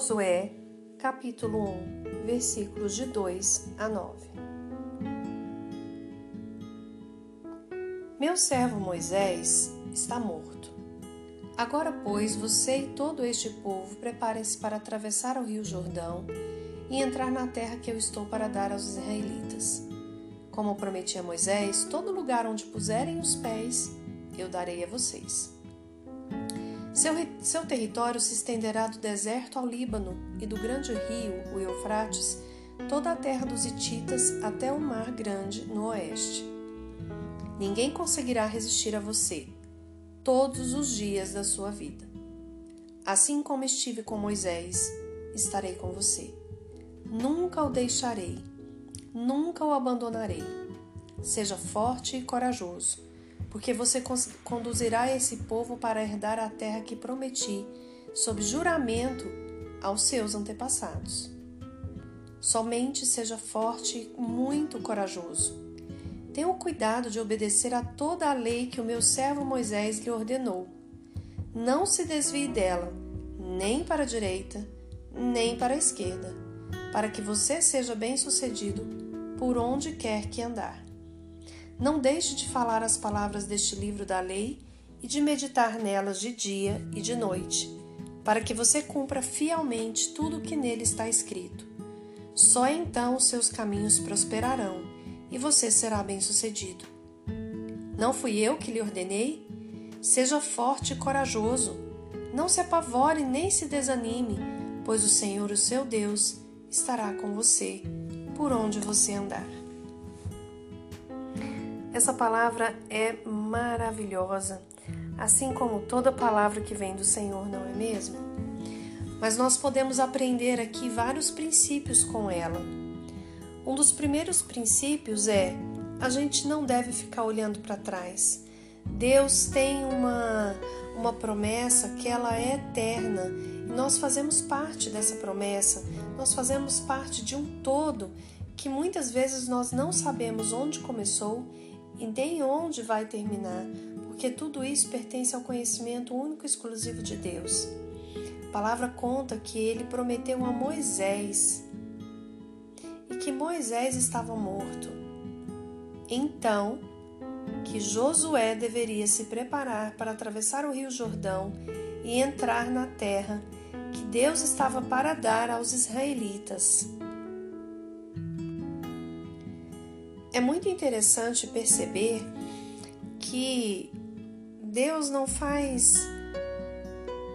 Josué, capítulo 1, versículos de 2 a 9. Meu servo Moisés está morto. Agora, pois, você e todo este povo preparem-se para atravessar o rio Jordão e entrar na terra que eu estou para dar aos israelitas. Como prometi a Moisés, todo lugar onde puserem os pés, eu darei a vocês. Seu, seu território se estenderá do deserto ao Líbano e do grande rio, o Eufrates, toda a terra dos Hititas até o Mar Grande no oeste. Ninguém conseguirá resistir a você todos os dias da sua vida. Assim como estive com Moisés, estarei com você. Nunca o deixarei, nunca o abandonarei. Seja forte e corajoso porque você conduzirá esse povo para herdar a terra que prometi, sob juramento aos seus antepassados. Somente seja forte e muito corajoso. Tenha o cuidado de obedecer a toda a lei que o meu servo Moisés lhe ordenou. Não se desvie dela, nem para a direita, nem para a esquerda, para que você seja bem-sucedido por onde quer que andar. Não deixe de falar as palavras deste livro da lei e de meditar nelas de dia e de noite, para que você cumpra fielmente tudo o que nele está escrito. Só então os seus caminhos prosperarão e você será bem-sucedido. Não fui eu que lhe ordenei? Seja forte e corajoso. Não se apavore nem se desanime, pois o Senhor, o seu Deus, estará com você por onde você andar. Essa palavra é maravilhosa, assim como toda palavra que vem do Senhor, não é mesmo? Mas nós podemos aprender aqui vários princípios com ela. Um dos primeiros princípios é: a gente não deve ficar olhando para trás. Deus tem uma, uma promessa que ela é eterna e nós fazemos parte dessa promessa, nós fazemos parte de um todo que muitas vezes nós não sabemos onde começou e nem onde vai terminar, porque tudo isso pertence ao conhecimento único e exclusivo de Deus. A palavra conta que ele prometeu a Moisés e que Moisés estava morto. Então, que Josué deveria se preparar para atravessar o Rio Jordão e entrar na terra que Deus estava para dar aos israelitas. É muito interessante perceber que Deus não faz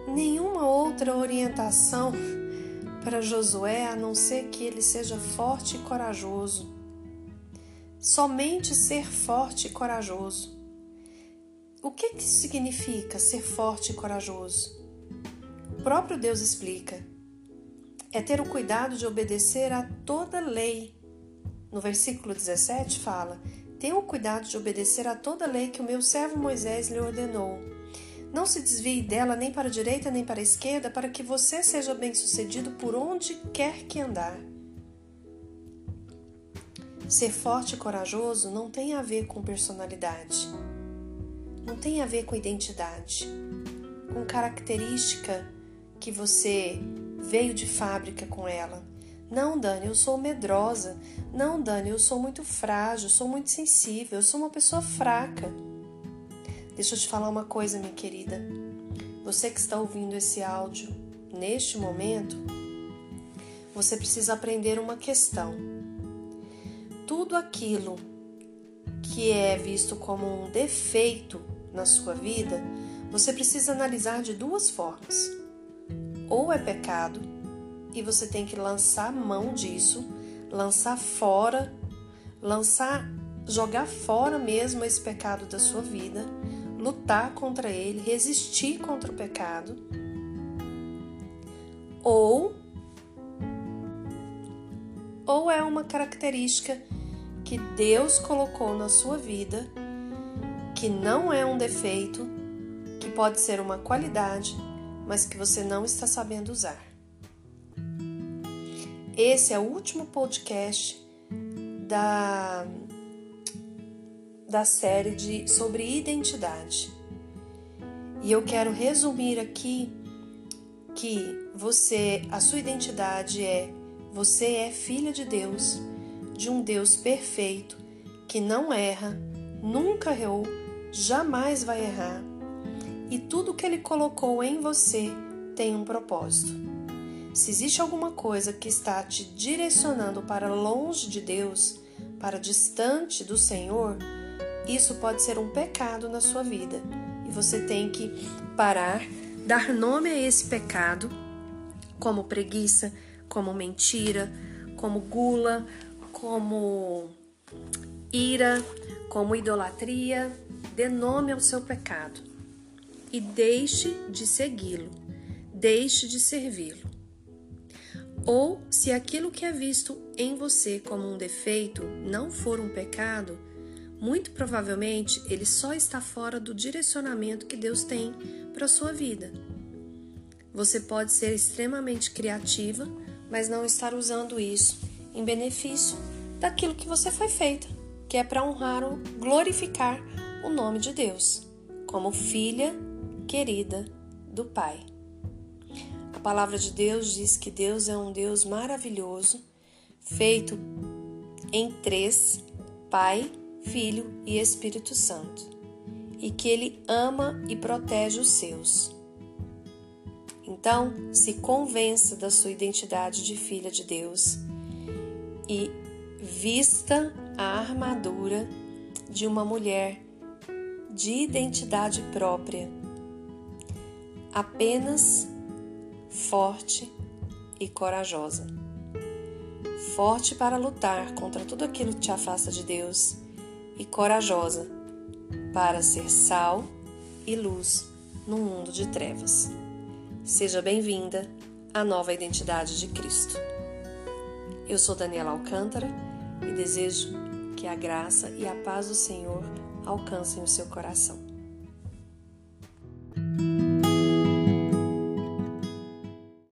nenhuma outra orientação para Josué a não ser que ele seja forte e corajoso. Somente ser forte e corajoso. O que, que significa ser forte e corajoso? O próprio Deus explica. É ter o cuidado de obedecer a toda lei no versículo 17 fala: Tenha o cuidado de obedecer a toda a lei que o meu servo Moisés lhe ordenou. Não se desvie dela nem para a direita nem para a esquerda, para que você seja bem-sucedido por onde quer que andar. Ser forte e corajoso não tem a ver com personalidade, não tem a ver com identidade, com característica que você veio de fábrica com ela não, Dani, eu sou medrosa. Não, Dani, eu sou muito frágil, sou muito sensível, eu sou uma pessoa fraca. Deixa eu te falar uma coisa, minha querida. Você que está ouvindo esse áudio neste momento, você precisa aprender uma questão. Tudo aquilo que é visto como um defeito na sua vida, você precisa analisar de duas formas. Ou é pecado e você tem que lançar mão disso, lançar fora, lançar, jogar fora mesmo esse pecado da sua vida, lutar contra ele, resistir contra o pecado. Ou ou é uma característica que Deus colocou na sua vida, que não é um defeito, que pode ser uma qualidade, mas que você não está sabendo usar. Esse é o último podcast da, da série de, sobre identidade. E eu quero resumir aqui que você, a sua identidade é você é filha de Deus, de um Deus perfeito, que não erra, nunca errou, jamais vai errar. E tudo que ele colocou em você tem um propósito. Se existe alguma coisa que está te direcionando para longe de Deus, para distante do Senhor, isso pode ser um pecado na sua vida. E você tem que parar, dar nome a esse pecado, como preguiça, como mentira, como gula, como ira, como idolatria. Dê nome ao seu pecado e deixe de segui-lo, deixe de servi-lo. Ou, se aquilo que é visto em você como um defeito não for um pecado, muito provavelmente ele só está fora do direcionamento que Deus tem para a sua vida. Você pode ser extremamente criativa, mas não estar usando isso em benefício daquilo que você foi feita, que é para honrar, glorificar o nome de Deus, como filha querida do Pai. Palavra de Deus diz que Deus é um Deus maravilhoso, feito em três: Pai, Filho e Espírito Santo, e que Ele ama e protege os seus. Então, se convença da sua identidade de filha de Deus e vista a armadura de uma mulher de identidade própria, apenas forte e corajosa. Forte para lutar contra tudo aquilo que te afasta de Deus e corajosa para ser sal e luz no mundo de trevas. Seja bem-vinda à nova identidade de Cristo. Eu sou Daniela Alcântara e desejo que a graça e a paz do Senhor alcancem o seu coração.